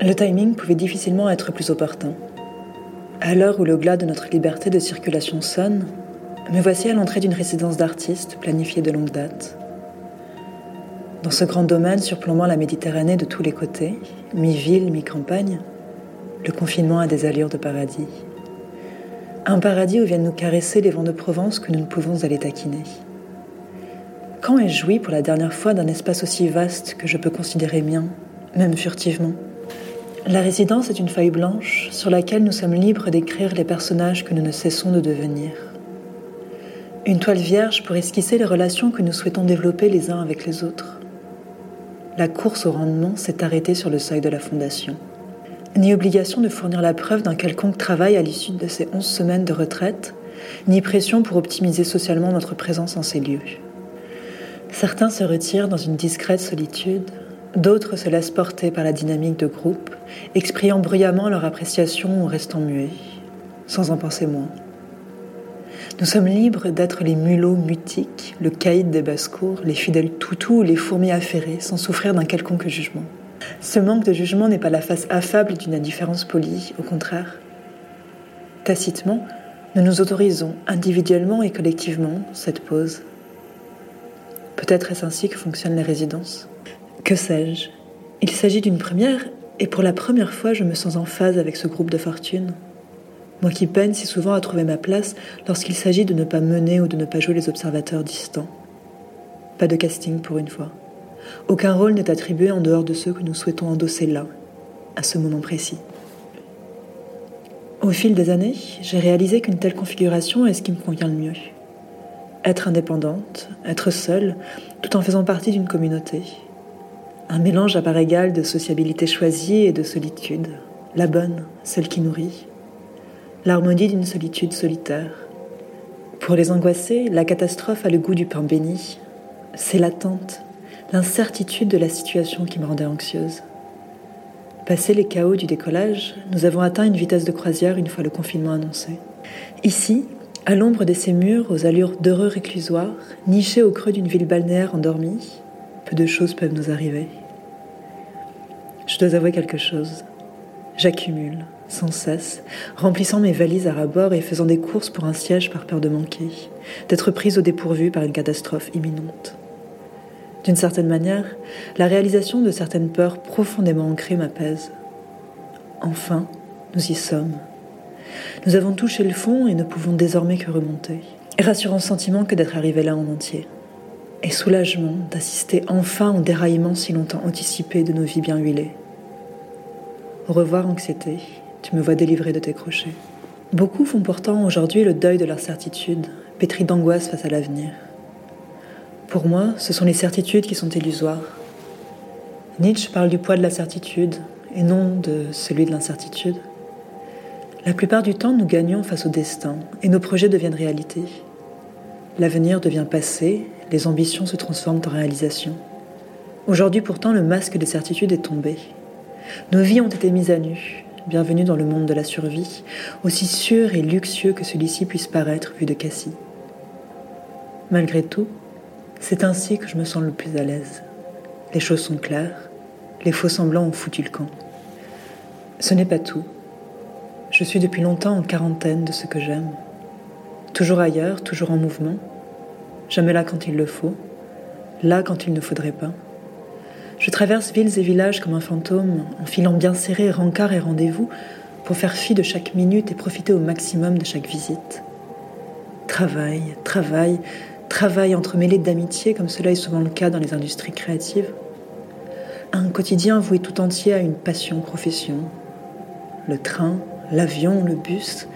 Le timing pouvait difficilement être plus opportun. À l'heure où le glas de notre liberté de circulation sonne, me voici à l'entrée d'une résidence d'artistes planifiée de longue date. Dans ce grand domaine surplombant la Méditerranée de tous les côtés, mi-ville, mi-campagne, le confinement a des allures de paradis. Un paradis où viennent nous caresser les vents de Provence que nous ne pouvons aller taquiner. Quand ai-je joui pour la dernière fois d'un espace aussi vaste que je peux considérer mien, même furtivement? La résidence est une feuille blanche sur laquelle nous sommes libres d'écrire les personnages que nous ne cessons de devenir. Une toile vierge pour esquisser les relations que nous souhaitons développer les uns avec les autres la course au rendement s'est arrêtée sur le seuil de la fondation. Ni obligation de fournir la preuve d'un quelconque travail à l'issue de ces onze semaines de retraite, ni pression pour optimiser socialement notre présence en ces lieux. Certains se retirent dans une discrète solitude, d'autres se laissent porter par la dynamique de groupe, exprimant bruyamment leur appréciation ou restant muets, sans en penser moins. Nous sommes libres d'être les mulots mutiques, le caïd des basses-cours, les fidèles toutous ou les fourmis affairées, sans souffrir d'un quelconque jugement. Ce manque de jugement n'est pas la face affable d'une indifférence polie, au contraire. Tacitement, nous nous autorisons, individuellement et collectivement, cette pause. Peut-être est-ce ainsi que fonctionnent les résidences. Que sais-je? Il s'agit d'une première, et pour la première fois, je me sens en phase avec ce groupe de fortune moi qui peine si souvent à trouver ma place lorsqu'il s'agit de ne pas mener ou de ne pas jouer les observateurs distants. Pas de casting pour une fois. Aucun rôle n'est attribué en dehors de ceux que nous souhaitons endosser là, à ce moment précis. Au fil des années, j'ai réalisé qu'une telle configuration est ce qui me convient le mieux. Être indépendante, être seule, tout en faisant partie d'une communauté. Un mélange à part égale de sociabilité choisie et de solitude, la bonne, celle qui nourrit, l'harmonie d'une solitude solitaire. Pour les angoissés, la catastrophe a le goût du pain béni. C'est l'attente, l'incertitude de la situation qui me rendait anxieuse. Passé les chaos du décollage, nous avons atteint une vitesse de croisière une fois le confinement annoncé. Ici, à l'ombre de ces murs aux allures d'heureux réclusoires, nichés au creux d'une ville balnéaire endormie, peu de choses peuvent nous arriver. Je dois avouer quelque chose. J'accumule sans cesse, remplissant mes valises à rabord et faisant des courses pour un siège par peur de manquer, d'être prise au dépourvu par une catastrophe imminente. D'une certaine manière, la réalisation de certaines peurs profondément ancrées m'apaise. Enfin, nous y sommes. Nous avons touché le fond et ne pouvons désormais que remonter. Rassurant sentiment que d'être arrivé là en entier. Et soulagement d'assister enfin au déraillement si longtemps anticipé de nos vies bien huilées. Au revoir anxiété, tu me vois délivré de tes crochets. Beaucoup font pourtant aujourd'hui le deuil de leur certitude, pétris d'angoisse face à l'avenir. Pour moi, ce sont les certitudes qui sont illusoires. Nietzsche parle du poids de la certitude et non de celui de l'incertitude. La plupart du temps, nous gagnons face au destin et nos projets deviennent réalité. L'avenir devient passé, les ambitions se transforment en réalisation. Aujourd'hui pourtant, le masque des certitudes est tombé. Nos vies ont été mises à nu, bienvenue dans le monde de la survie, aussi sûr et luxueux que celui-ci puisse paraître vu de Cassie. Malgré tout, c'est ainsi que je me sens le plus à l'aise. Les choses sont claires, les faux semblants ont foutu le camp. Ce n'est pas tout. Je suis depuis longtemps en quarantaine de ce que j'aime. Toujours ailleurs, toujours en mouvement. Jamais là quand il le faut, là quand il ne faudrait pas. Je traverse villes et villages comme un fantôme, en filant bien serré rencard et rendez-vous, pour faire fi de chaque minute et profiter au maximum de chaque visite. Travail, travail, travail entremêlé d'amitié, comme cela est souvent le cas dans les industries créatives. Un quotidien voué tout entier à une passion profession. Le train, l'avion, le bus,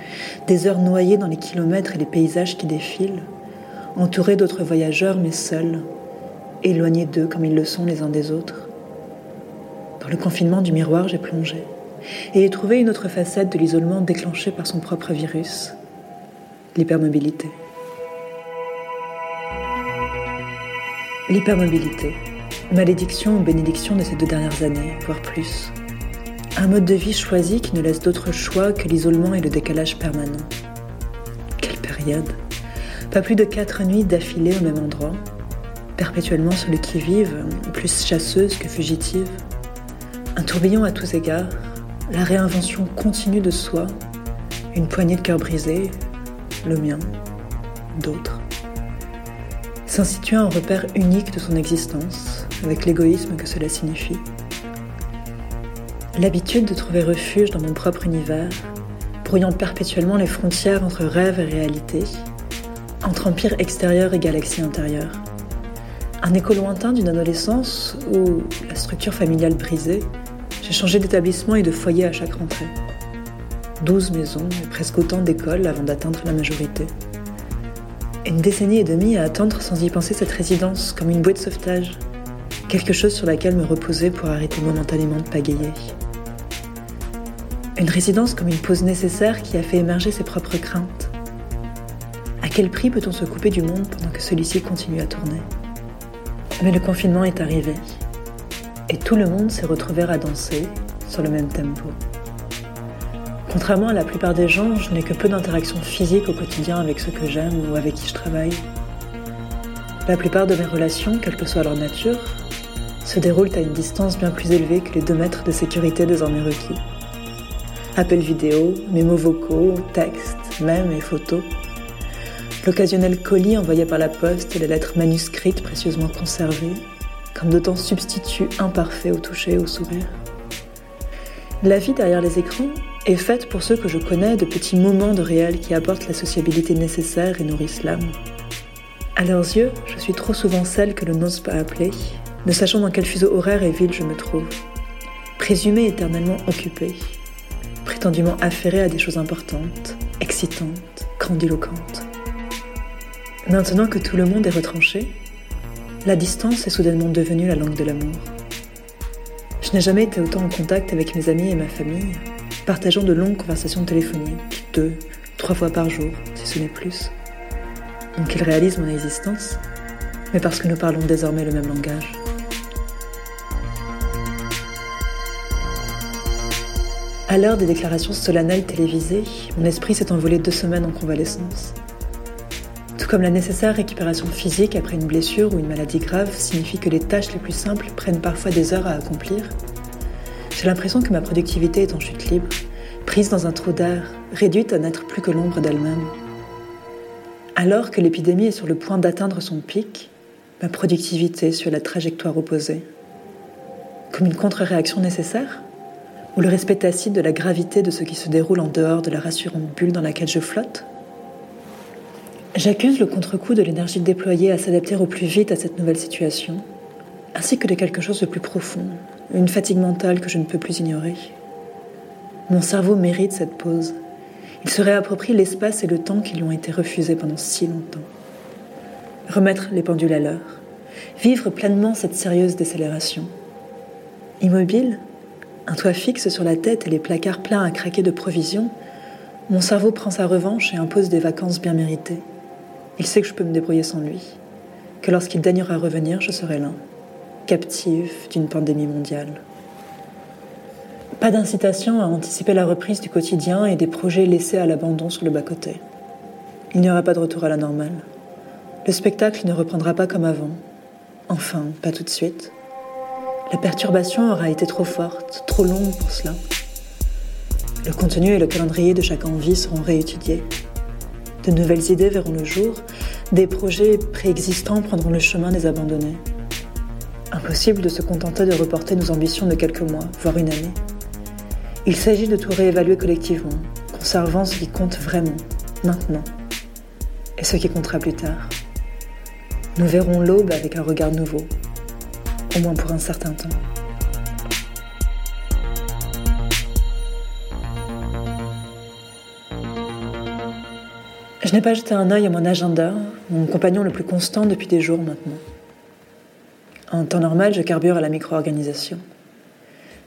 des heures noyées dans les kilomètres et les paysages qui défilent, entouré d'autres voyageurs mais seuls, éloignés d'eux comme ils le sont les uns des autres. Dans le confinement du miroir, j'ai plongé et ai trouvé une autre facette de l'isolement déclenché par son propre virus, l'hypermobilité. L'hypermobilité, malédiction ou bénédiction de ces deux dernières années, voire plus. Un mode de vie choisi qui ne laisse d'autre choix que l'isolement et le décalage permanent. Quelle période Pas plus de quatre nuits d'affilée au même endroit, perpétuellement sur le qui-vive, plus chasseuse que fugitive. Un tourbillon à tous égards, la réinvention continue de soi, une poignée de cœurs brisés, le mien, d'autres. S'instituer un repère unique de son existence, avec l'égoïsme que cela signifie. L'habitude de trouver refuge dans mon propre univers, brouillant perpétuellement les frontières entre rêve et réalité, entre empire extérieur et galaxie intérieure. Un écho lointain d'une adolescence où, la structure familiale brisée, j'ai changé d'établissement et de foyer à chaque rentrée. Douze maisons et presque autant d'écoles avant d'atteindre la majorité. Une décennie et demie à attendre sans y penser cette résidence comme une bouée de sauvetage, quelque chose sur laquelle me reposer pour arrêter momentanément de pagayer. Une résidence comme une pause nécessaire qui a fait émerger ses propres craintes. Quel prix peut-on se couper du monde pendant que celui-ci continue à tourner Mais le confinement est arrivé et tout le monde s'est retrouvé à danser sur le même tempo. Contrairement à la plupart des gens, je n'ai que peu d'interactions physiques au quotidien avec ceux que j'aime ou avec qui je travaille. La plupart de mes relations, quelle que soit leur nature, se déroulent à une distance bien plus élevée que les deux mètres de sécurité désormais requis. Appels vidéo, mémos vocaux, textes, mèmes et photos. L'occasionnel colis envoyé par la poste et les lettres manuscrites précieusement conservées, comme d'autant substituts imparfaits au toucher et au sourire. La vie derrière les écrans est faite pour ceux que je connais de petits moments de réel qui apportent la sociabilité nécessaire et nourrissent l'âme. À leurs yeux, je suis trop souvent celle que l'on n'ose pas appeler, ne sachant dans quel fuseau horaire et ville je me trouve. Présumée éternellement occupée, prétendument affairée à des choses importantes, excitantes, grandiloquentes. Maintenant que tout le monde est retranché, la distance est soudainement devenue la langue de l'amour. Je n'ai jamais été autant en contact avec mes amis et ma famille, partageant de longues conversations téléphoniques, deux, trois fois par jour, si ce n'est plus. Donc ils réalisent mon existence, mais parce que nous parlons désormais le même langage. À l'heure des déclarations solennelles télévisées, mon esprit s'est envolé deux semaines en convalescence. Comme la nécessaire récupération physique après une blessure ou une maladie grave signifie que les tâches les plus simples prennent parfois des heures à accomplir, j'ai l'impression que ma productivité est en chute libre, prise dans un trou d'air, réduite à n'être plus que l'ombre d'elle-même. Alors que l'épidémie est sur le point d'atteindre son pic, ma productivité suit la trajectoire opposée. Comme une contre-réaction nécessaire? Ou le respect tacite de la gravité de ce qui se déroule en dehors de la rassurante bulle dans laquelle je flotte? J'accuse le contre-coup de l'énergie déployée à s'adapter au plus vite à cette nouvelle situation, ainsi que de quelque chose de plus profond, une fatigue mentale que je ne peux plus ignorer. Mon cerveau mérite cette pause. Il se réapproprie l'espace et le temps qui lui ont été refusés pendant si longtemps. Remettre les pendules à l'heure, vivre pleinement cette sérieuse décélération. Immobile, un toit fixe sur la tête et les placards pleins à craquer de provisions, mon cerveau prend sa revanche et impose des vacances bien méritées. Il sait que je peux me débrouiller sans lui, que lorsqu'il daignera revenir, je serai là, captive d'une pandémie mondiale. Pas d'incitation à anticiper la reprise du quotidien et des projets laissés à l'abandon sur le bas-côté. Il n'y aura pas de retour à la normale. Le spectacle ne reprendra pas comme avant. Enfin, pas tout de suite. La perturbation aura été trop forte, trop longue pour cela. Le contenu et le calendrier de chaque envie seront réétudiés. De nouvelles idées verront le jour, des projets préexistants prendront le chemin des abandonnés. Impossible de se contenter de reporter nos ambitions de quelques mois, voire une année. Il s'agit de tout réévaluer collectivement, conservant ce qui compte vraiment, maintenant, et ce qui comptera plus tard. Nous verrons l'aube avec un regard nouveau, au moins pour un certain temps. Je n'ai pas jeté un œil à mon agenda, mon compagnon le plus constant depuis des jours maintenant. En temps normal, je carbure à la micro-organisation.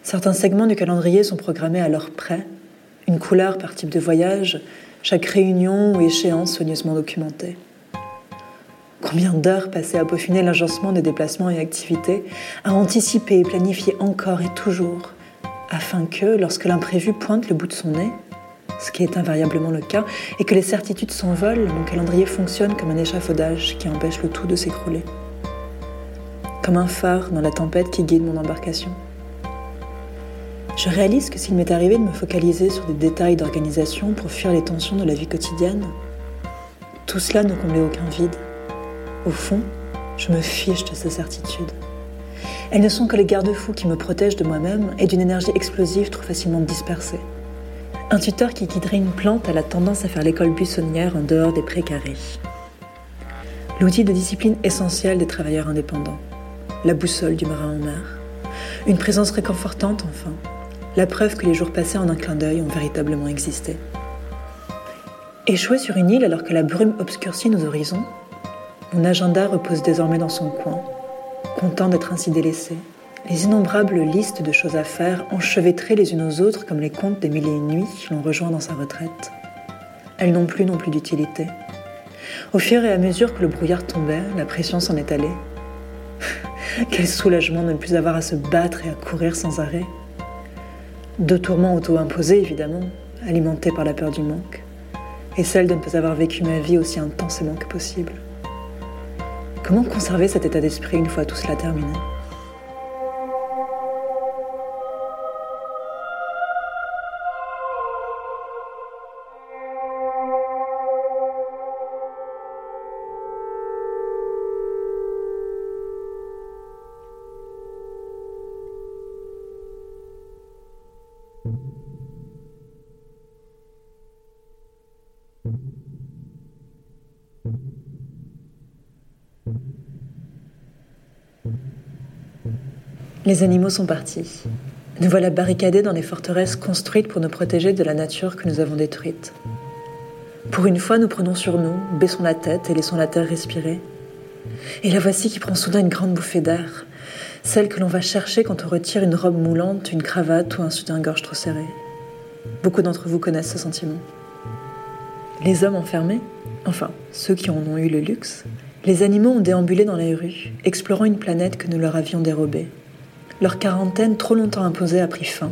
Certains segments du calendrier sont programmés à l'heure près, une couleur par type de voyage, chaque réunion ou échéance soigneusement documentée. Combien d'heures passées à peaufiner l'agencement des déplacements et activités, à anticiper et planifier encore et toujours, afin que, lorsque l'imprévu pointe le bout de son nez, ce qui est invariablement le cas, et que les certitudes s'envolent, mon calendrier fonctionne comme un échafaudage qui empêche le tout de s'écrouler. Comme un phare dans la tempête qui guide mon embarcation. Je réalise que s'il m'est arrivé de me focaliser sur des détails d'organisation pour fuir les tensions de la vie quotidienne, tout cela ne comblait aucun vide. Au fond, je me fiche de ces certitudes. Elles ne sont que les garde-fous qui me protègent de moi-même et d'une énergie explosive trop facilement dispersée. Un tuteur qui guiderait une plante a la tendance à faire l'école buissonnière en dehors des précarés. L'outil de discipline essentiel des travailleurs indépendants. La boussole du marin en mer. Une présence réconfortante enfin. La preuve que les jours passés en un clin d'œil ont véritablement existé. Échoué sur une île alors que la brume obscurcit nos horizons, mon agenda repose désormais dans son coin, content d'être ainsi délaissé. Les innombrables listes de choses à faire enchevêtrées les unes aux autres comme les contes des mille et une nuits l'ont rejoint dans sa retraite. Elles n'ont plus non plus d'utilité. Au fur et à mesure que le brouillard tombait, la pression s'en est allée. Quel soulagement de ne plus avoir à se battre et à courir sans arrêt. Deux tourments auto-imposés, évidemment, alimentés par la peur du manque, et celle de ne pas avoir vécu ma vie aussi intensément que possible. Comment conserver cet état d'esprit une fois tout cela terminé? Les animaux sont partis. Nous voilà barricadés dans les forteresses construites pour nous protéger de la nature que nous avons détruite. Pour une fois, nous prenons sur nous, baissons la tête et laissons la terre respirer. Et la voici qui prend soudain une grande bouffée d'air, celle que l'on va chercher quand on retire une robe moulante, une cravate ou un soutien-gorge trop serré. Beaucoup d'entre vous connaissent ce sentiment. Les hommes enfermés, enfin ceux qui en ont eu le luxe, les animaux ont déambulé dans les rues, explorant une planète que nous leur avions dérobée. Leur quarantaine, trop longtemps imposée, a pris fin.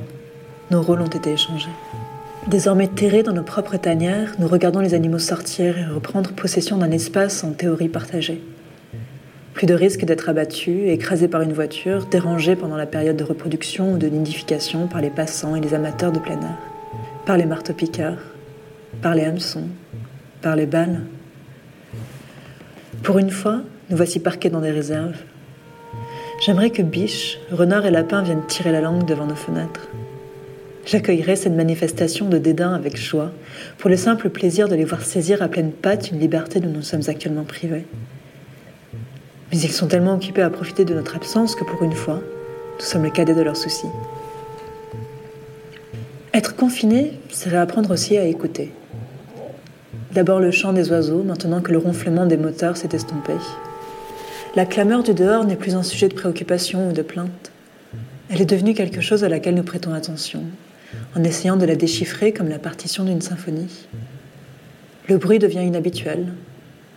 Nos rôles ont été échangés. Désormais terrés dans nos propres tanières, nous regardons les animaux sortir et reprendre possession d'un espace en théorie partagé. Plus de risque d'être abattus, écrasés par une voiture, dérangés pendant la période de reproduction ou de nidification par les passants et les amateurs de plein air, par les marteaux-piqueurs, par les hameçons, par les balles. Pour une fois, nous voici parqués dans des réserves, J'aimerais que biches, renards et lapins viennent tirer la langue devant nos fenêtres. J'accueillerais cette manifestation de dédain avec joie, pour le simple plaisir de les voir saisir à pleine patte une liberté dont nous sommes actuellement privés. Mais ils sont tellement occupés à profiter de notre absence que pour une fois, nous sommes le cadet de leurs soucis. Être confiné, c'est réapprendre aussi à écouter. D'abord le chant des oiseaux, maintenant que le ronflement des moteurs s'est estompé. La clameur du dehors n'est plus un sujet de préoccupation ou de plainte. Elle est devenue quelque chose à laquelle nous prêtons attention, en essayant de la déchiffrer comme la partition d'une symphonie. Le bruit devient inhabituel,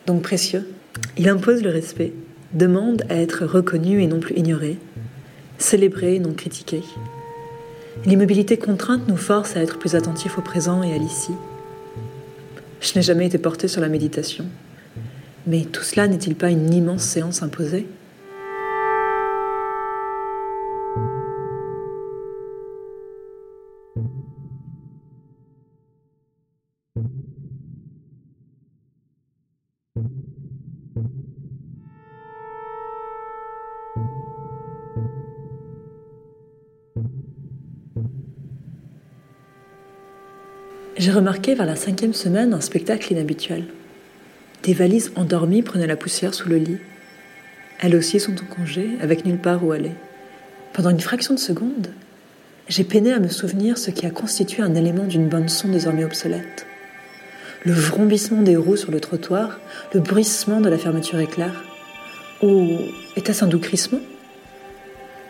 donc précieux. Il impose le respect, demande à être reconnu et non plus ignoré, célébré et non critiqué. L'immobilité contrainte nous force à être plus attentifs au présent et à l'ici. Je n'ai jamais été portée sur la méditation. Mais tout cela n'est-il pas une immense séance imposée? J'ai remarqué vers la cinquième semaine un spectacle inhabituel. Des valises endormies prenaient la poussière sous le lit. Elles aussi sont en congé, avec nulle part où aller. Pendant une fraction de seconde, j'ai peiné à me souvenir ce qui a constitué un élément d'une bande son désormais obsolète. Le vrombissement des roues sur le trottoir, le bruissement de la fermeture éclair. Ou était-ce un doux crissement?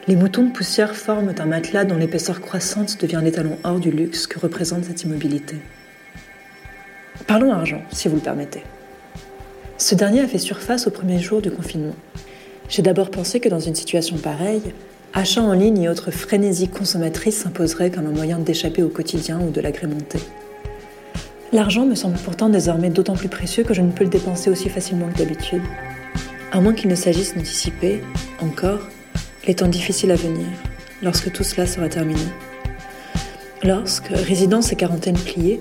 Les moutons de poussière forment un matelas dont l'épaisseur croissante devient l'étalon hors du luxe que représente cette immobilité. Parlons argent, si vous le permettez. Ce dernier a fait surface au premier jour du confinement. J'ai d'abord pensé que dans une situation pareille, achat en ligne et autres frénésies consommatrices s'imposeraient comme un moyen d'échapper au quotidien ou de l'agrémenter. L'argent me semble pourtant désormais d'autant plus précieux que je ne peux le dépenser aussi facilement que d'habitude. À moins qu'il ne s'agisse d'anticiper, encore, les temps difficiles à venir, lorsque tout cela sera terminé. Lorsque, résidence et quarantaine pliées,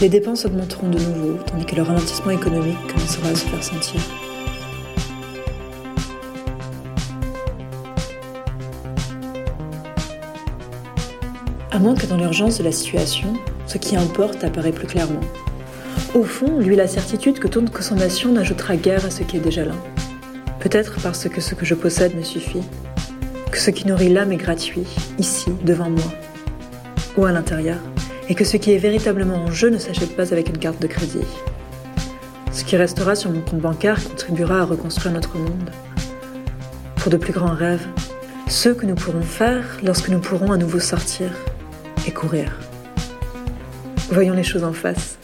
les dépenses augmenteront de nouveau, tandis que le ralentissement économique commencera à se faire sentir. À moins que dans l'urgence de la situation, ce qui importe apparaît plus clairement. Au fond, lui la certitude que toute consommation n'ajoutera guère à ce qui est déjà là. Peut-être parce que ce que je possède me suffit, que ce qui nourrit l'âme est gratuit, ici, devant moi, ou à l'intérieur, et que ce qui est véritablement en jeu ne s'achète pas avec une carte de crédit. Ce qui restera sur mon compte bancaire contribuera à reconstruire notre monde. Pour de plus grands rêves, ceux que nous pourrons faire lorsque nous pourrons à nouveau sortir et courir. Voyons les choses en face.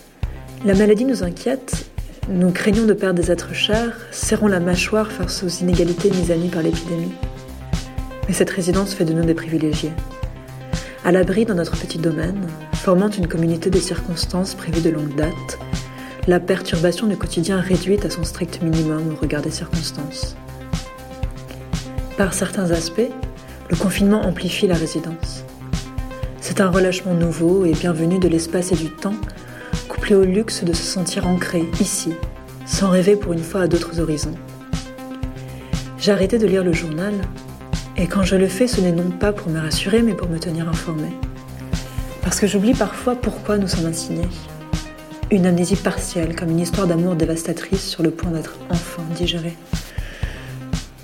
La maladie nous inquiète, nous craignons de perdre des êtres chers, serrons la mâchoire face aux inégalités mises à nu par l'épidémie. Mais cette résidence fait de nous des privilégiés. À l'abri dans notre petit domaine, formant une communauté de circonstances prévues de longue date, la perturbation du quotidien réduite à son strict minimum au regard des circonstances. Par certains aspects, le confinement amplifie la résidence. C'est un relâchement nouveau et bienvenu de l'espace et du temps, couplé au luxe de se sentir ancré ici, sans rêver pour une fois à d'autres horizons. J'ai de lire le journal, et quand je le fais, ce n'est non pas pour me rassurer, mais pour me tenir informé. Parce que j'oublie parfois pourquoi nous sommes assignés. Une amnésie partielle, comme une histoire d'amour dévastatrice sur le point d'être enfin digérée.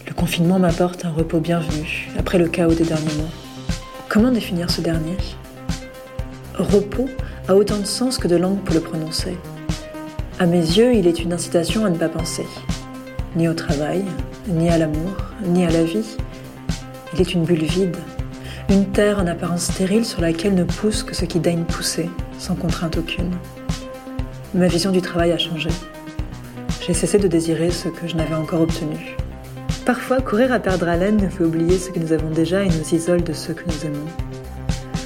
Le confinement m'apporte un repos bienvenu, après le chaos des derniers mois. Comment définir ce dernier? Repos a autant de sens que de langue pour le prononcer. À mes yeux, il est une incitation à ne pas penser, ni au travail, ni à l'amour, ni à la vie. Il est une bulle vide, une terre en apparence stérile sur laquelle ne pousse que ce qui daigne pousser, sans contrainte aucune. Ma vision du travail a changé. J'ai cessé de désirer ce que je n'avais encore obtenu. Parfois, courir à perdre haleine nous fait oublier ce que nous avons déjà et nous isole de ceux que nous aimons.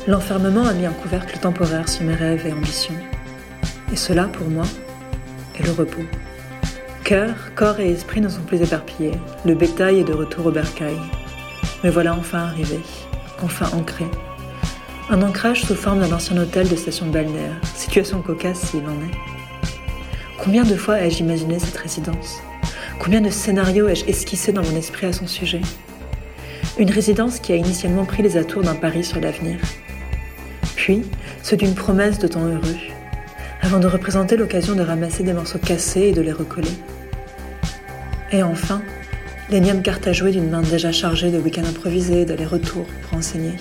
L'enfermement a mis un couvercle temporaire sur mes rêves et ambitions. Et cela, pour moi, est le repos. Cœur, corps et esprit ne sont plus éparpillés. Le bétail est de retour au bercail. Mais voilà enfin arrivé, enfin ancré. Un ancrage sous forme d'un ancien hôtel de station balnéaire, situation cocasse s'il en est. Combien de fois ai-je imaginé cette résidence? Combien de scénarios ai-je esquissé dans mon esprit à son sujet? Une résidence qui a initialement pris les atours d'un pari sur l'avenir. Puis, ceux d'une promesse de temps heureux, avant de représenter l'occasion de ramasser des morceaux cassés et de les recoller. Et enfin, l'énième carte à jouer d'une main déjà chargée de week-ends improvisés, d'aller-retour pour enseigner.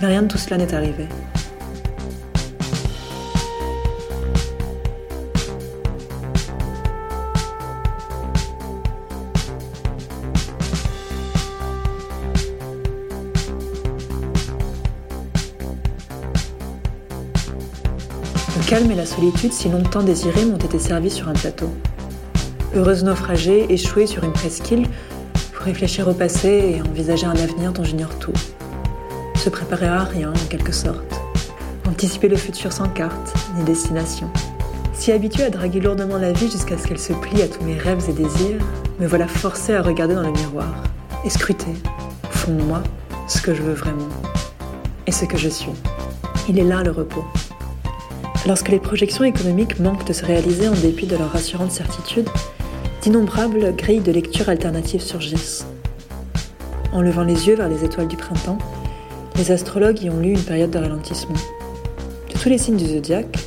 Mais rien de tout cela n'est arrivé. Le calme et la solitude si longtemps désirés m'ont été servis sur un plateau. Heureuse naufragée, échouée sur une presqu'île, pour réfléchir au passé et envisager un avenir dont j'ignore tout. Se préparer à rien, en quelque sorte. Anticiper le futur sans carte, ni destination. Si habituée à draguer lourdement la vie jusqu'à ce qu'elle se plie à tous mes rêves et désirs, me voilà forcée à regarder dans le miroir et scruter, au fond de moi, ce que je veux vraiment et ce que je suis. Il est là le repos. Lorsque les projections économiques manquent de se réaliser en dépit de leur rassurante certitude, d'innombrables grilles de lecture alternatives surgissent. En levant les yeux vers les étoiles du printemps, les astrologues y ont lu une période de ralentissement. De tous les signes du zodiaque,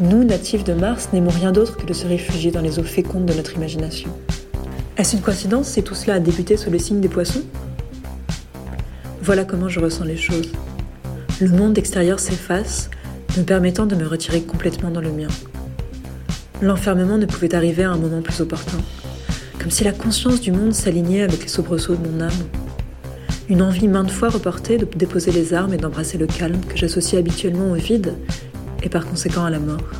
nous, natifs de Mars, n'aimons rien d'autre que de se réfugier dans les eaux fécondes de notre imagination. Est-ce une coïncidence si tout cela a débuté sous le signe des poissons? Voilà comment je ressens les choses. Le monde extérieur s'efface me permettant de me retirer complètement dans le mien. L'enfermement ne pouvait arriver à un moment plus opportun, comme si la conscience du monde s'alignait avec les soubresauts de mon âme. Une envie maintes fois reportée de déposer les armes et d'embrasser le calme que j'associe habituellement au vide et par conséquent à la mort.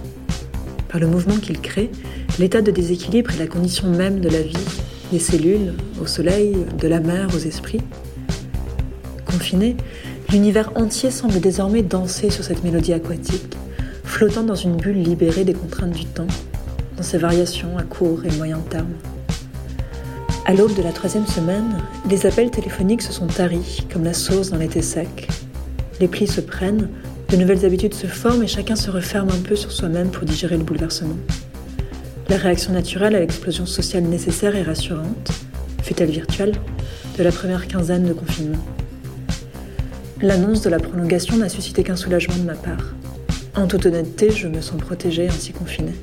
Par le mouvement qu'il crée, l'état de déséquilibre est la condition même de la vie, des cellules, au soleil, de la mer aux esprits. Confiné, L'univers entier semble désormais danser sur cette mélodie aquatique, flottant dans une bulle libérée des contraintes du temps, dans ses variations à court et moyen terme. À l'aube de la troisième semaine, les appels téléphoniques se sont taris comme la sauce dans l'été sec. Les plis se prennent, de nouvelles habitudes se forment et chacun se referme un peu sur soi-même pour digérer le bouleversement. La réaction naturelle à l'explosion sociale nécessaire et rassurante, fut-elle virtuelle, de la première quinzaine de confinement. L'annonce de la prolongation n'a suscité qu'un soulagement de ma part. En toute honnêteté, je me sens protégée ainsi confinée.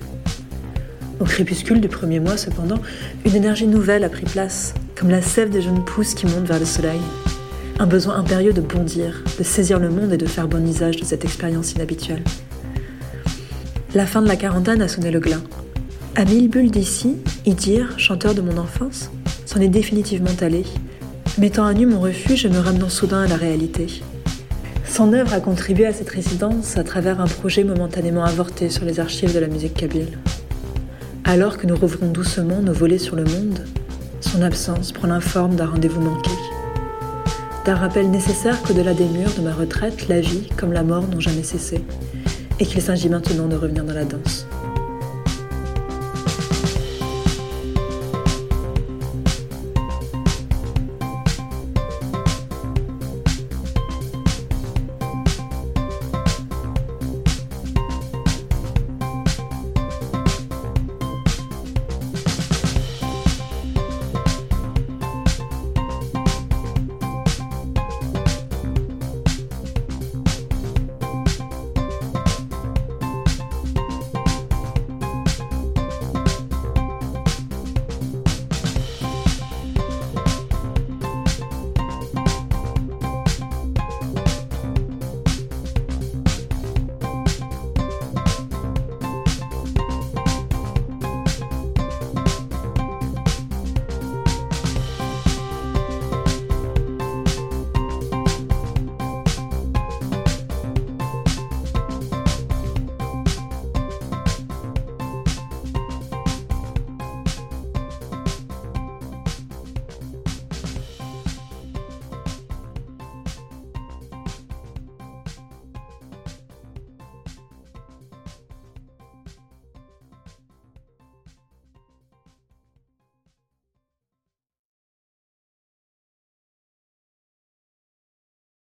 Au crépuscule du premier mois, cependant, une énergie nouvelle a pris place, comme la sève des jeunes pousses qui montent vers le soleil. Un besoin impérieux de bondir, de saisir le monde et de faire bon usage de cette expérience inhabituelle. La fin de la quarantaine a sonné le glas. À mille d'ici, Idir, chanteur de mon enfance, s'en est définitivement allé, mettant à nu mon refuge et me ramenant soudain à la réalité. Son œuvre a contribué à cette résidence à travers un projet momentanément avorté sur les archives de la musique kabyle. Alors que nous rouvrons doucement nos volets sur le monde, son absence prend la forme d'un rendez-vous manqué. D'un rappel nécessaire qu'au-delà des murs de ma retraite, la vie, comme la mort, n'ont jamais cessé, et qu'il s'agit maintenant de revenir dans la danse.